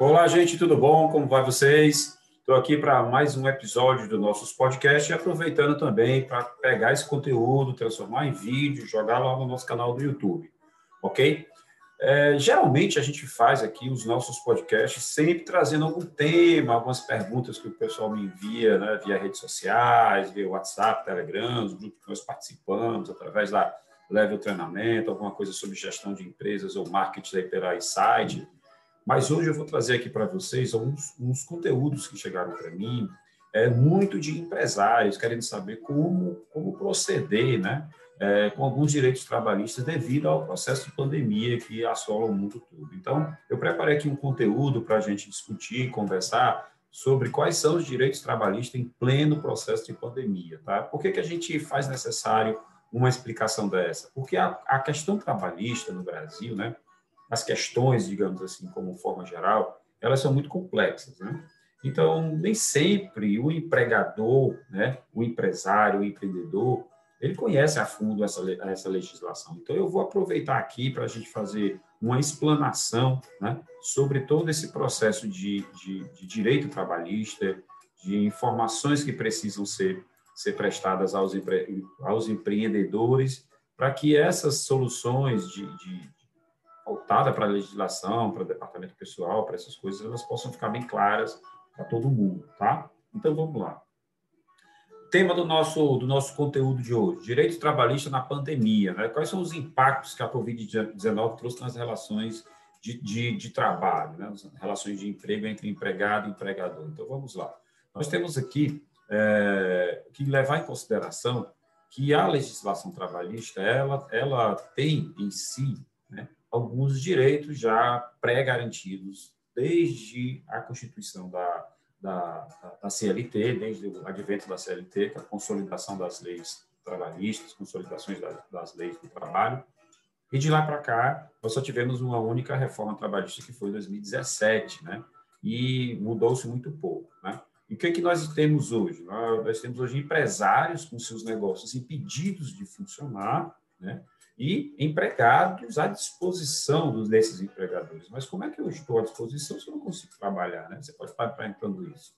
Olá, gente, tudo bom? Como vai vocês? Estou aqui para mais um episódio do nosso podcast e aproveitando também para pegar esse conteúdo, transformar em vídeo, jogar lá no nosso canal do YouTube, ok? É, geralmente a gente faz aqui os nossos podcasts sempre trazendo algum tema, algumas perguntas que o pessoal me envia né, via redes sociais, via WhatsApp, Telegram, os grupos que nós participamos, através da Level Treinamento, alguma coisa sobre gestão de empresas ou marketing aí pela site. Mas hoje eu vou trazer aqui para vocês alguns uns conteúdos que chegaram para mim, é, muito de empresários querendo saber como, como proceder né, é, com alguns direitos trabalhistas devido ao processo de pandemia que assola o mundo todo. Então, eu preparei aqui um conteúdo para a gente discutir, conversar sobre quais são os direitos trabalhistas em pleno processo de pandemia. Tá? Por que, que a gente faz necessário uma explicação dessa? Porque a, a questão trabalhista no Brasil, né, as questões, digamos assim, como forma geral, elas são muito complexas, né? Então, nem sempre o empregador, né, o empresário, o empreendedor, ele conhece a fundo essa, essa legislação. Então, eu vou aproveitar aqui para a gente fazer uma explanação né, sobre todo esse processo de, de, de, direito trabalhista, de informações que precisam ser, ser prestadas aos, empre, aos empreendedores, para que essas soluções de, de, para a legislação, para o departamento pessoal, para essas coisas, elas possam ficar bem claras para todo mundo, tá? Então vamos lá. Tema do nosso do nosso conteúdo de hoje: direito trabalhista na pandemia. Né? Quais são os impactos que a Covid-19 trouxe nas relações de, de, de trabalho, né? As relações de emprego entre empregado e empregador? Então vamos lá. Nós temos aqui é, que levar em consideração que a legislação trabalhista ela ela tem em si alguns direitos já pré-garantidos desde a constituição da, da, da, CLT, desde o advento da CLT, que é a consolidação das leis trabalhistas, consolidações das, das leis do trabalho. E de lá para cá, nós só tivemos uma única reforma trabalhista, que foi em 2017, né? E mudou-se muito pouco, né? E o que, é que nós temos hoje? Nós temos hoje empresários com seus negócios impedidos de funcionar, né? e empregados à disposição desses empregadores. Mas como é que eu estou à disposição se eu não consigo trabalhar? Né? Você pode estar perguntando isso.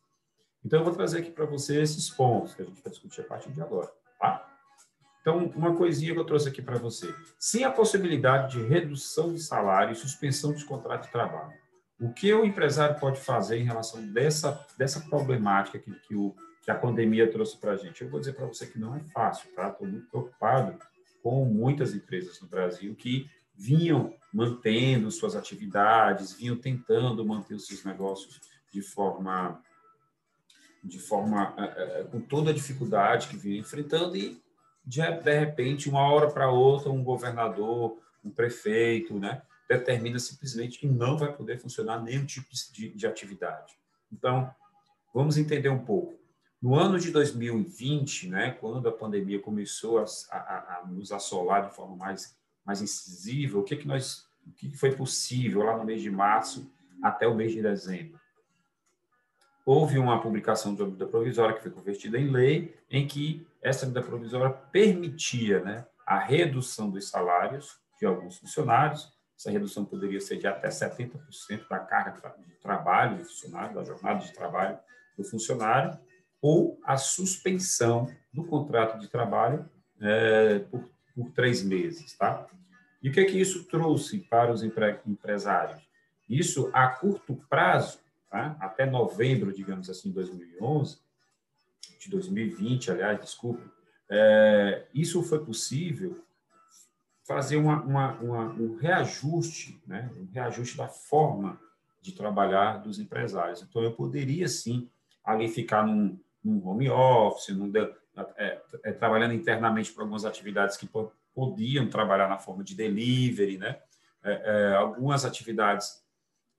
Então, eu vou trazer aqui para você esses pontos que a gente vai discutir a partir de agora. Tá? Então, uma coisinha que eu trouxe aqui para você. Sem a possibilidade de redução de salário e suspensão dos contratos de trabalho, o que o empresário pode fazer em relação dessa, dessa problemática que, que, o, que a pandemia trouxe para a gente? Eu vou dizer para você que não é fácil, tá? Estou muito preocupado com muitas empresas no Brasil que vinham mantendo suas atividades, vinham tentando manter os seus negócios de forma de forma é, é, com toda a dificuldade que vinham enfrentando e de, de repente uma hora para outra um governador, um prefeito, né, determina simplesmente que não vai poder funcionar nenhum tipo de, de atividade. Então vamos entender um pouco. No ano de 2020, né, quando a pandemia começou a, a, a nos assolar de forma mais, mais incisiva, o que, que, nós, o que foi possível lá no mês de março até o mês de dezembro? Houve uma publicação de uma medida provisória que foi convertida em lei, em que essa medida provisória permitia né, a redução dos salários de alguns funcionários. Essa redução poderia ser de até 70% da carga de trabalho do funcionário, da jornada de trabalho do funcionário, ou a suspensão do contrato de trabalho é, por, por, três meses. Tá? E o que é que isso trouxe para os empre, empresários? Isso a curto prazo, tá? até novembro, digamos assim, de 2011, de 2020, aliás, desculpe, é, isso foi possível fazer uma, uma, uma, um reajuste, né? um reajuste da forma de trabalhar dos empresários. Então, eu poderia, sim, ali ficar num, no home office, no, é, é, trabalhando internamente para algumas atividades que podiam trabalhar na forma de delivery, né? É, é, algumas atividades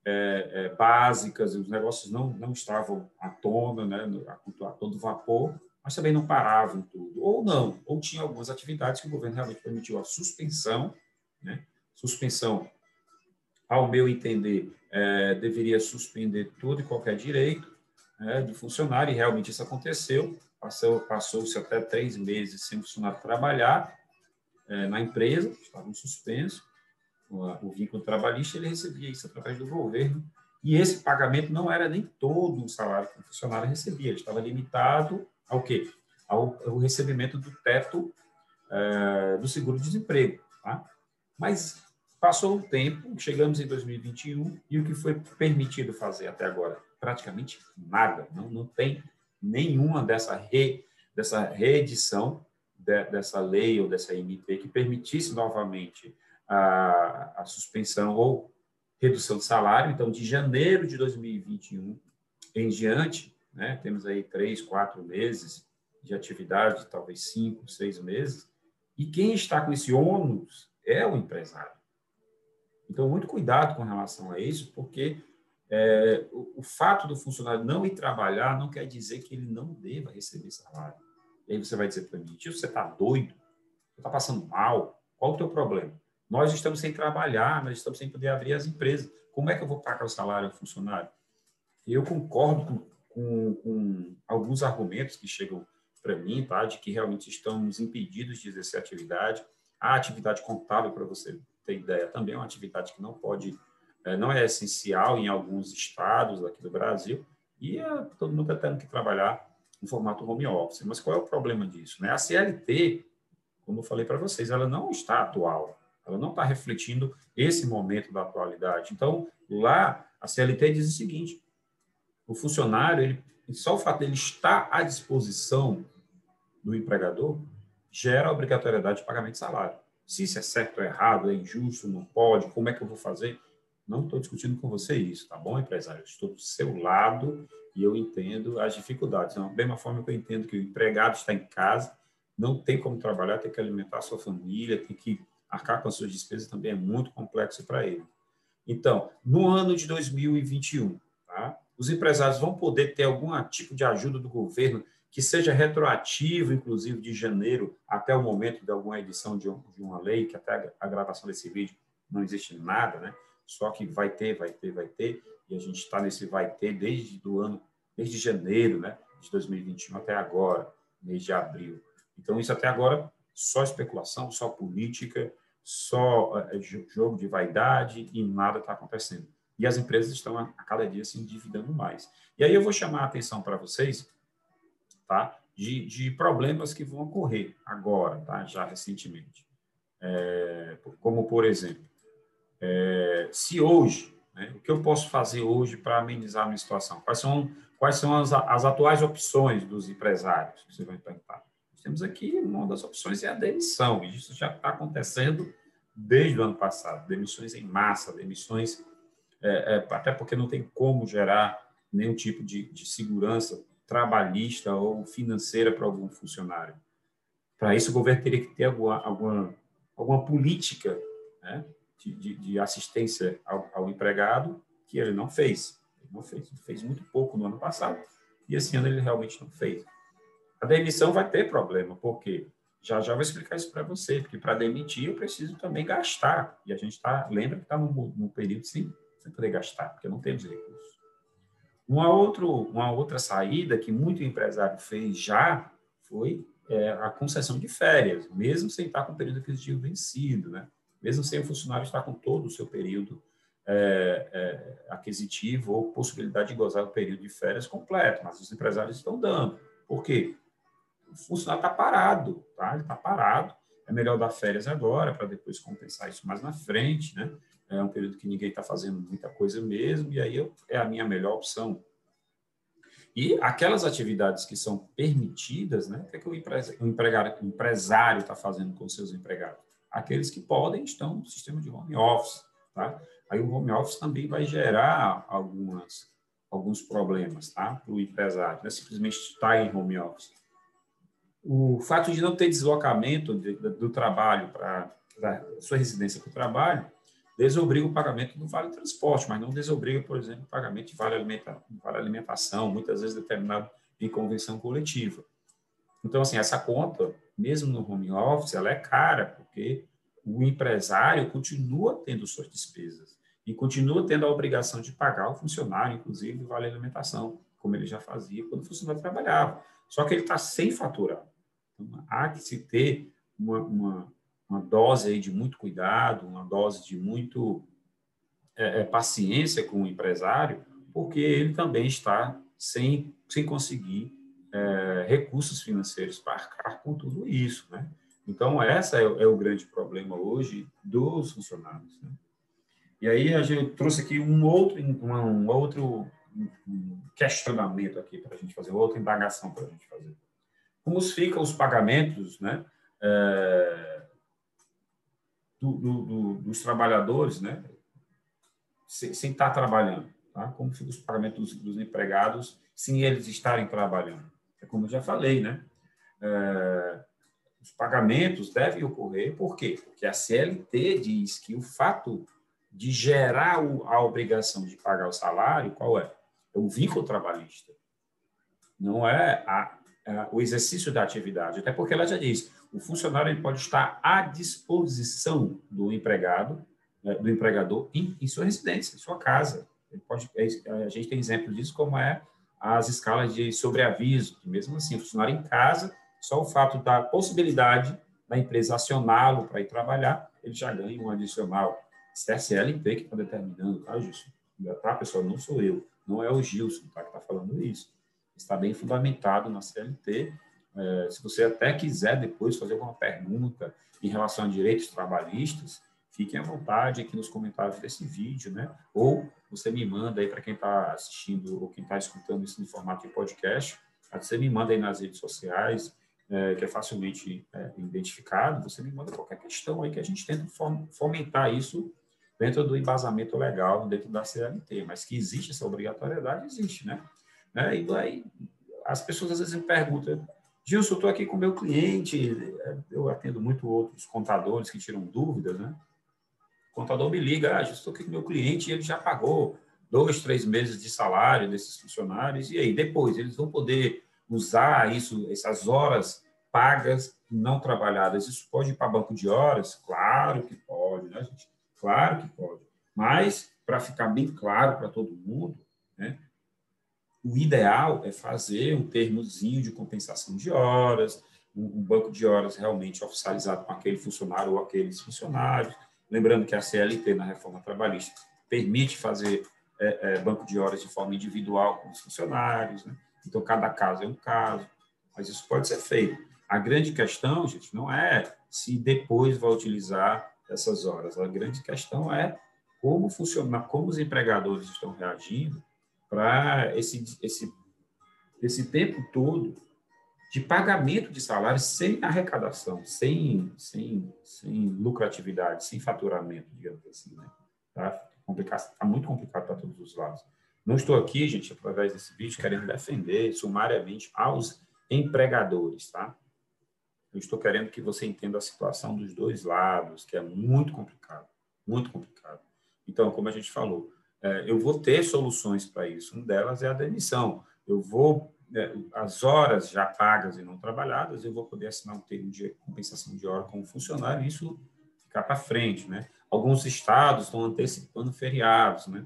é, é, básicas, os negócios não, não estavam à tona, né? a, a todo vapor, mas também não paravam tudo. Ou não, ou tinha algumas atividades que o governo realmente permitiu a suspensão, né? suspensão, ao meu entender, deveria suspender todo e qualquer direito, né, de funcionário, e realmente isso aconteceu. Passou, passou-se até três meses sem funcionário trabalhar é, na empresa, estavam suspensos, o, o vínculo trabalhista, ele recebia isso através do governo, E esse pagamento não era nem todo o salário que o funcionário recebia, ele estava limitado ao quê? Ao, ao recebimento do teto é, do seguro-desemprego. Tá? Mas passou o tempo, chegamos em 2021, e o que foi permitido fazer até agora? Praticamente nada. Não, não tem nenhuma dessa, re, dessa reedição de, dessa lei ou dessa MP que permitisse novamente a, a suspensão ou redução de salário. Então, de janeiro de 2021 em diante, né, temos aí três, quatro meses de atividade, talvez cinco, seis meses, e quem está com esse ônus é o empresário. Então, muito cuidado com relação a isso, porque é, o, o, fato do funcionário não ir trabalhar não quer dizer que ele não deva receber salário. E aí você vai dizer para mim, tio, você está doido? Você está passando mal? Qual o teu problema? Nós estamos sem trabalhar, nós estamos sem poder abrir as empresas. Como é que eu vou pagar o salário ao funcionário? Eu concordo com, com, com alguns argumentos que chegam para mim, tá? de que realmente estamos impedidos de exercer atividade. A atividade contábil, para você ter ideia, também é uma atividade que não pode, não é essencial em alguns estados aqui do Brasil, e é, todo mundo está tendo que trabalhar em formato home office. Mas qual é o problema disso? Né? A CLT, como eu falei para vocês, ela não está atual, ela não está refletindo esse momento da atualidade. Então, lá, a CLT diz o seguinte: o funcionário, ele, só o fato dele estar à disposição do empregador gera a obrigatoriedade de pagamento de salário. Se isso é certo ou errado, é injusto, não pode, como é que eu vou fazer? Não estou discutindo com você isso, tá bom, empresário? Estou do seu lado e eu entendo as dificuldades. Da mesma forma que eu entendo que o empregado está em casa, não tem como trabalhar, tem que alimentar a sua família, tem que arcar com as suas despesas, também é muito complexo para ele. Então, no ano de 2021, tá, os empresários vão poder ter algum tipo de ajuda do governo que seja retroativo, inclusive, de janeiro até o momento de alguma edição de, uma lei, que até a gravação desse vídeo não existe nada, né? Só que vai ter, vai ter, vai ter, e a gente está nesse vai ter desde do ano, desde janeiro, né? De 2021 até agora, mês de abril. Então, isso até agora, só especulação, só política, só é, jogo de vaidade e nada está acontecendo. E as empresas estão a, a cada dia se endividando mais. E aí eu vou chamar a atenção para vocês tá? De, de problemas que vão ocorrer agora, tá? já recentemente. É, como, por exemplo, é, se hoje, né, o que eu posso fazer hoje para amenizar a minha situação? Quais são, quais são as, as atuais opções dos empresários? Você vai perguntar. temos aqui, uma das opções é a demissão, e isso já está acontecendo desde o ano passado. Demissões em massa, demissões, é, é, até porque não tem como gerar nenhum tipo de, de segurança trabalhista ou financeira para algum funcionário. Para isso, o governo teria que ter alguma, alguma, alguma política né, de, de, assistência ao, ao, empregado que ele não fez. Ele não fez. Ele fez muito pouco no ano passado e esse ano ele realmente não fez. A demissão vai ter problema, porque já já vou explicar isso para você, porque para demitir eu preciso também gastar. E a gente está, lembra que está num, num período sem, sem poder gastar, porque não temos recursos. Uma, outro, uma outra saída que muito empresário fez já foi é, a concessão de férias, mesmo sem estar com o período aquisitivo vencido, né? Mesmo sem o funcionário estar com todo o seu período é, é, aquisitivo ou possibilidade de gozar do período de férias completo, mas os empresários estão dando. Por quê? O funcionário está parado, tá? ele está parado, é melhor dar férias agora para depois compensar isso mais na frente, né? é um período que ninguém está fazendo muita coisa mesmo, e aí eu, é a minha melhor opção. E aquelas atividades que são permitidas, né, o que, é que o, empresário está fazendo com seus empregados? Aqueles que podem estão no sistema de home office. Tá? Aí o home office também vai gerar algumas, alguns problemas tá? para o empresário, não é simplesmente estar em home office. O fato de não ter deslocamento de, de, do trabalho para sua residência para o trabalho desobriga o pagamento do vale transporte, mas não desobriga, por exemplo, o pagamento de vale, alimenta, vale alimentação, muitas vezes determinado em convenção coletiva. Então, assim, essa conta, mesmo no home office, ela é cara, porque o empresário continua tendo suas despesas e continua tendo a obrigação de pagar o funcionário, inclusive, vale alimentação, como ele já fazia quando o funcionário trabalhava. Só que ele está sem faturar. Então, há que se ter uma, uma uma dose de muito cuidado, uma dose de muito é, é, paciência com o empresário, porque ele também está sem, sem conseguir é, recursos financeiros para arcar com tudo isso, né? Então, essa é, é, o grande problema hoje dos funcionários. Né? E aí, a gente trouxe aqui um outro, um, outro questionamento aqui para a gente fazer, outra indagação para a gente fazer. Como ficam os pagamentos né, é, do, do, do, dos trabalhadores né, sem, sem estar trabalhando? Tá? Como ficam os pagamentos dos, dos empregados sem eles estarem trabalhando? É como eu já falei, né? É, os pagamentos devem ocorrer, por quê? Porque a CLT diz que o fato de gerar a obrigação de pagar o salário, qual é? É o vínculo trabalhista. Não é a, a, o exercício da atividade. Até porque ela já diz, o funcionário ele pode estar à disposição do empregado, né, do empregador, em, em sua residência, em sua casa. Ele pode, é, a gente tem exemplo disso, como é as escalas de sobreaviso, que mesmo assim, funcionário em casa, só o fato da possibilidade da empresa acioná-lo para ir trabalhar, ele já ganha um adicional. Isso é que está determinando, tá, Gilson? Tá, pessoal? Não sou eu, não é o Gilson tá, que está falando isso. Está bem fundamentado na CLT. É, se você até quiser depois fazer alguma pergunta em relação a direitos trabalhistas, fiquem à vontade aqui nos comentários desse vídeo, né? Ou você me manda aí para quem está assistindo ou quem está escutando isso no formato de podcast, você me manda aí nas redes sociais, é, que é facilmente é, identificado, você me manda qualquer questão aí que a gente tenta fomentar isso dentro do embasamento legal, dentro da CLT, mas que existe essa obrigatoriedade, existe, né? né? E aí as pessoas às vezes me perguntam, Gilson, estou aqui com meu cliente, eu atendo muito outros contadores que tiram dúvidas, né? O contador me liga, ah, estou aqui com meu cliente ele já pagou dois, três meses de salário desses funcionários, e aí depois eles vão poder usar isso, essas horas pagas não trabalhadas, isso pode ir para banco de horas? Claro que pode, né, gente? Claro que pode. Mas, para ficar bem claro para todo mundo, né, o ideal é fazer um termozinho de compensação de horas, um, banco de horas realmente oficializado com aquele funcionário ou aqueles funcionários. Lembrando que a CLT, na reforma trabalhista, permite fazer é, é, banco de horas de forma individual com os funcionários. Né? Então, cada caso é um caso, mas isso pode ser feito. A grande questão, gente, não é se depois vai utilizar essas horas. A grande questão é como funciona, como os empregadores estão reagindo para esse, esse, esse tempo todo de pagamento de salários sem arrecadação, sem, sem, sem lucratividade, sem faturamento, digamos assim. Né? Tá? Está muito complicado para todos os lados. Não estou aqui, gente, através desse vídeo, querendo defender sumariamente aos empregadores, tá? Eu estou querendo que você entenda a situação dos dois lados, que é muito complicado, muito complicado. Então, como a gente falou, é, eu vou ter soluções para isso. Uma delas é a demissão. Eu vou, as horas já pagas e não trabalhadas, eu vou poder assinar um termo de compensação de hora como funcionário, e isso ficar para frente, né? Alguns estados estão antecipando feriados, né?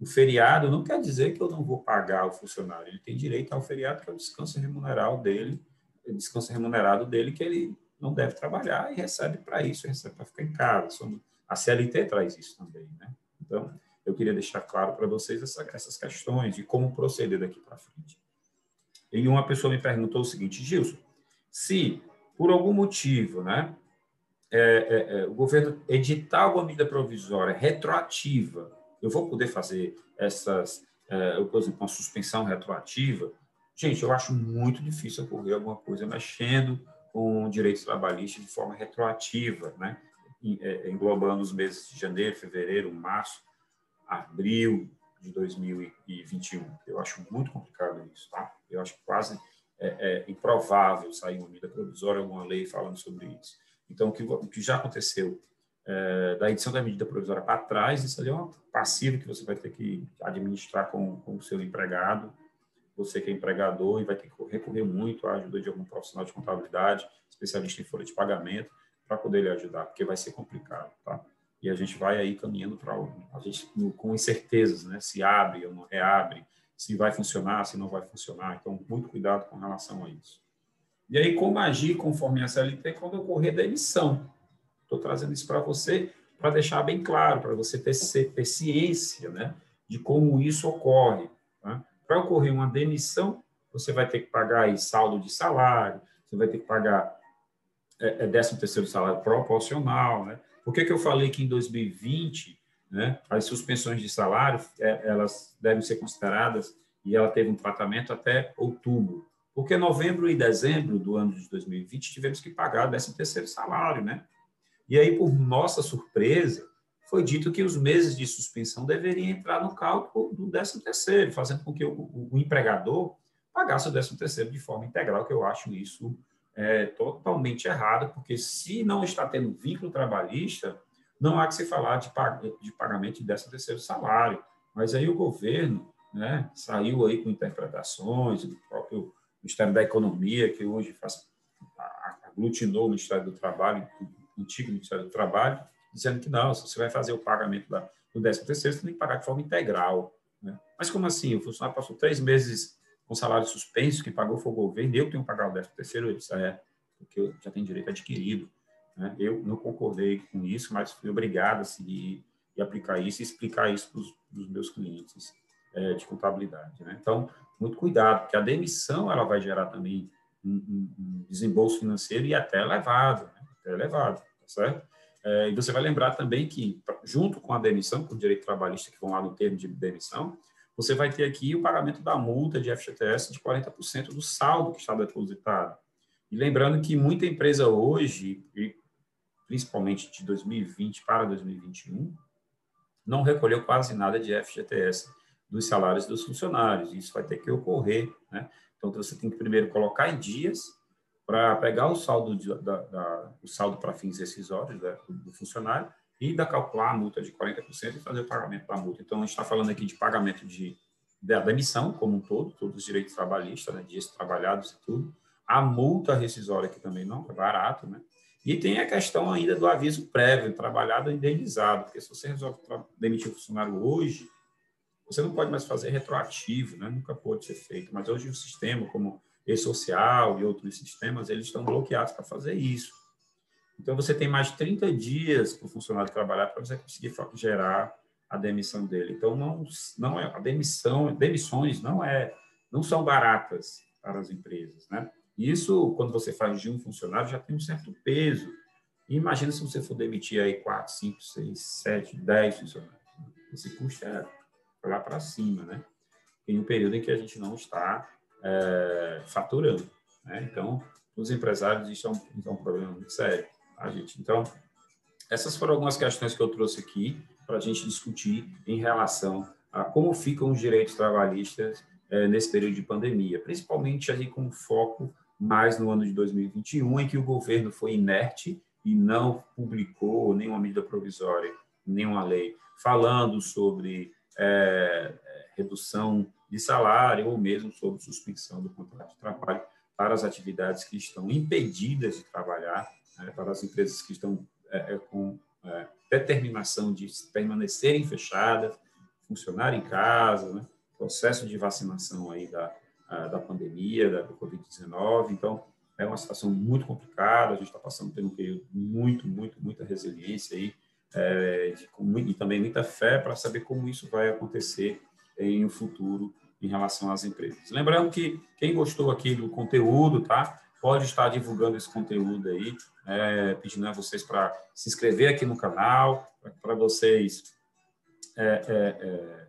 O feriado não quer dizer que eu não vou pagar o funcionário. Ele tem direito ao feriado, que é o descanso remunerado dele, descanso remunerado dele, que ele não deve trabalhar e recebe para isso, recebe para ficar em casa. A CLT traz isso também, né? Então, eu queria deixar claro para vocês essa, essas questões de como proceder daqui para frente. E uma pessoa me perguntou o seguinte, Gilson, se por algum motivo, né, é, é, é, o governo editar alguma medida provisória retroativa eu vou poder fazer essas, é, por exemplo, uma suspensão retroativa? Gente, eu acho muito difícil ocorrer alguma coisa mexendo com direitos trabalhistas de forma retroativa, né? É, englobando os meses de janeiro, fevereiro, março, abril de 2021. Eu acho muito complicado isso, tá? Eu acho quase é, é improvável sair uma medida provisória, alguma lei falando sobre isso. Então, o que, o que já aconteceu é, da edição da medida provisória para trás, isso ali é um passivo que você vai ter que administrar com, com o seu empregado, você que é empregador e vai ter que recorrer muito à ajuda de algum profissional de contabilidade, especialista em folha de pagamento, para poder lhe ajudar, porque vai ser complicado, tá? E a gente vai aí caminhando para a gente com incertezas, né? Se abre ou não reabre, se vai funcionar, se não vai funcionar. Então, muito cuidado com relação a isso. E aí, como agir conforme a CLT quando ocorrer demissão? Estou trazendo isso para você para deixar bem claro, para você ter, ter ciência né, de como isso ocorre. Tá? Para ocorrer uma demissão, você vai ter que pagar aí saldo de salário, você vai ter que pagar é, é 13 terceiro salário proporcional. Né? Por que, que eu falei que em 2020 né, as suspensões de salário é, elas devem ser consideradas e ela teve um tratamento até outubro? Porque novembro e dezembro do ano de 2020 tivemos que pagar o 13 terceiro salário, né? E aí, por nossa surpresa, foi dito que os meses de suspensão deveriam entrar no cálculo do 13 terceiro, fazendo com que o, o, o empregador pagasse o 13 terceiro de forma integral, que eu acho isso é, totalmente errado, porque se não está tendo vínculo trabalhista, não há que se falar de, de pagamento de 13 terceiro salário. Mas aí o governo né, saiu aí com interpretações, o próprio Ministério da Economia, que hoje faz, aglutinou o Ministério do Trabalho, o antigo Ministério do Trabalho, dizendo que não, se você vai fazer o pagamento da, do 13 terceiro, você tem que pagar de forma integral. Né? Mas como assim? O funcionário passou três meses com salário suspenso, que pagou foi o governo, eu tenho que pagar o 13 terceiro, ele disse, é, porque eu já tenho direito adquirido. Né? Eu não concordei com isso, mas fui obrigado a seguir e aplicar isso e explicar isso para os meus clientes é, de contabilidade. Né? Então, muito cuidado, porque a demissão ela vai gerar também um, um desembolso financeiro e até elevado, né? até elevado, tá certo? É, e você vai lembrar também que, junto com a demissão, com o direito trabalhista que vão lá no termo de demissão, você vai ter aqui o pagamento da multa de FGTS de 40% do saldo que está depositado. E lembrando que muita empresa hoje, principalmente de 2020 para 2021, não recolheu quase nada de FGTS dos salários dos funcionários. Isso vai ter que ocorrer. Né? Então, você tem que primeiro colocar em dias para pegar o saldo, de, da, da, saldo para fins rescisórios né, do funcionário e da calcular a multa de 40% e fazer o pagamento da multa. Então, a gente está falando aqui de pagamento de, da demissão como um todo, todos os direitos trabalhistas, né, dias trabalhados e tudo. A multa rescisória, que também não é barato, né? E tem a questão ainda do aviso prévio, trabalhado e indenizado, porque se você resolve demitir o funcionário hoje, você não pode mais fazer retroativo, né? nunca pode ser feito, mas hoje o sistema, como e-social e outros sistemas, eles estão bloqueados para fazer isso. Então, você tem mais 30 dias para o funcionário trabalhar para você conseguir gerar a demissão dele. Então, não, não é a demissão, demissões não é, não são baratas para as empresas, né? Isso, quando você faz de um funcionário, já tem um certo peso. E imagina se você for demitir aí 4, 5, 6, 7, 10 funcionários. Esse custo é lá para cima, né? Em um período em que a gente não está é, faturando. Né? Então, os empresários, isso é um, é um problema muito sério tá, gente? Então, essas foram algumas questões que eu trouxe aqui para a gente discutir em relação a como ficam os direitos trabalhistas é, nesse período de pandemia, principalmente ali com foco mais no ano de 2021, em que o governo foi inerte e não publicou nenhuma medida provisória, nenhuma lei, falando sobre é, redução de salário ou mesmo sobre suspensão do contrato de trabalho para as atividades que estão impedidas de trabalhar né, para as empresas que estão é, é, com é, determinação de permanecerem fechadas, funcionar em casa, né, processo de vacinação aí da, da pandemia, da, do Covid-19. Então, é uma situação muito complicada, a gente está passando por um período muito, muito, muita resiliência aí, é, e também muita fé para saber como isso vai acontecer em um futuro em relação às empresas. Lembrando que quem gostou aqui do conteúdo, tá? Pode estar divulgando esse conteúdo aí, é, pedindo a vocês para se inscrever aqui no canal, para vocês é, é, é,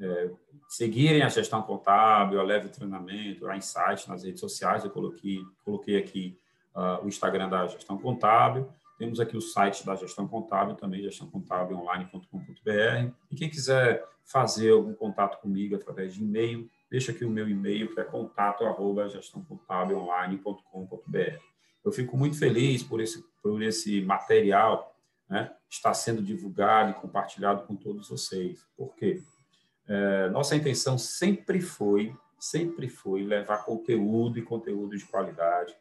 é, seguirem a gestão contábil, a leve treinamento, a insight nas redes sociais. Eu coloquei, coloquei aqui uh, o Instagram da gestão contábil. Temos aqui o site da gestão contábil também, gestãocontábilonline.com.br. E quem quiser fazer algum contato comigo através de e-mail, deixa aqui o meu e-mail, que é contato arroba gestãocontábilonline.com.br. Eu fico muito feliz por esse, por esse material né, estar sendo divulgado e compartilhado com todos vocês. Por quê? É, nossa intenção sempre foi, sempre foi levar conteúdo e conteúdo de qualidade,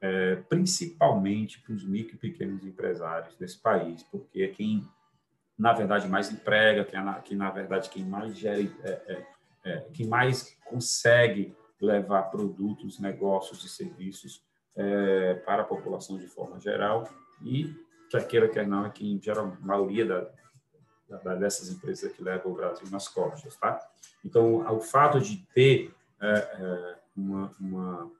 é, principalmente para os micro e pequenos empresários desse país, porque é quem, na verdade, mais emprega, quem, é, quem na verdade, quem mais gera é, é que mais consegue levar produtos, negócios e serviços é, para a população de forma geral e quer queira, não, é quem gera a maioria da, da, dessas empresas que levam o Brasil nas costas, tá? Então, o fato de ter é, é, uma, uma,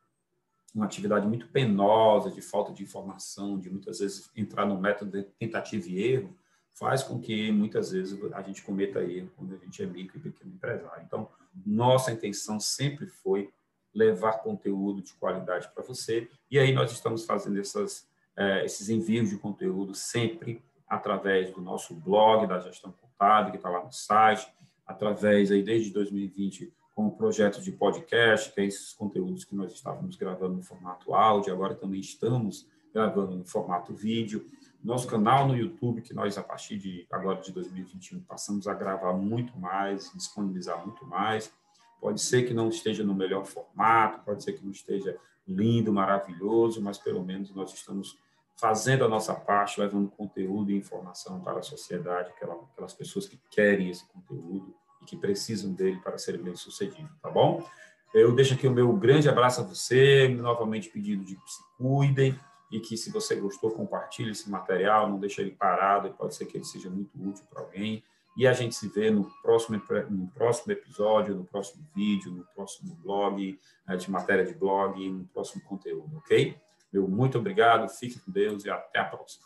uma, atividade muito penosa, de falta de informação, de muitas vezes entrar no método de tentativa e erro, faz com que muitas vezes a gente cometa erro quando a gente é micro e pequeno empresário. Então, nossa intenção sempre foi levar conteúdo de qualidade para você, e aí nós estamos fazendo essas, é, esses envios de conteúdo sempre através do nosso blog da gestão contábil, que está lá no site, através aí desde 2020 com o projeto de podcast, que é esses conteúdos que nós estávamos gravando no formato áudio, agora também estamos gravando no formato vídeo. Nosso canal no YouTube, que nós, a partir de agora de 2021, passamos a gravar muito mais, disponibilizar muito mais. Pode ser que não esteja no melhor formato, pode ser que não esteja lindo, maravilhoso, mas pelo menos nós estamos fazendo a nossa parte, levando conteúdo e informação para a sociedade, aquelas pessoas que querem esse conteúdo e que precisam dele para serem bem-sucedidos, tá bom? Eu deixo aqui o meu grande abraço a você, novamente pedido de que se cuidem e que se você gostou, compartilhe esse material, não deixe ele parado, pode ser que ele seja muito útil para alguém. E a gente se vê no próximo, no próximo episódio, no próximo vídeo, no próximo blog, né, de matéria de blog, no próximo conteúdo, ok? Meu muito obrigado, fique com Deus e até a próxima.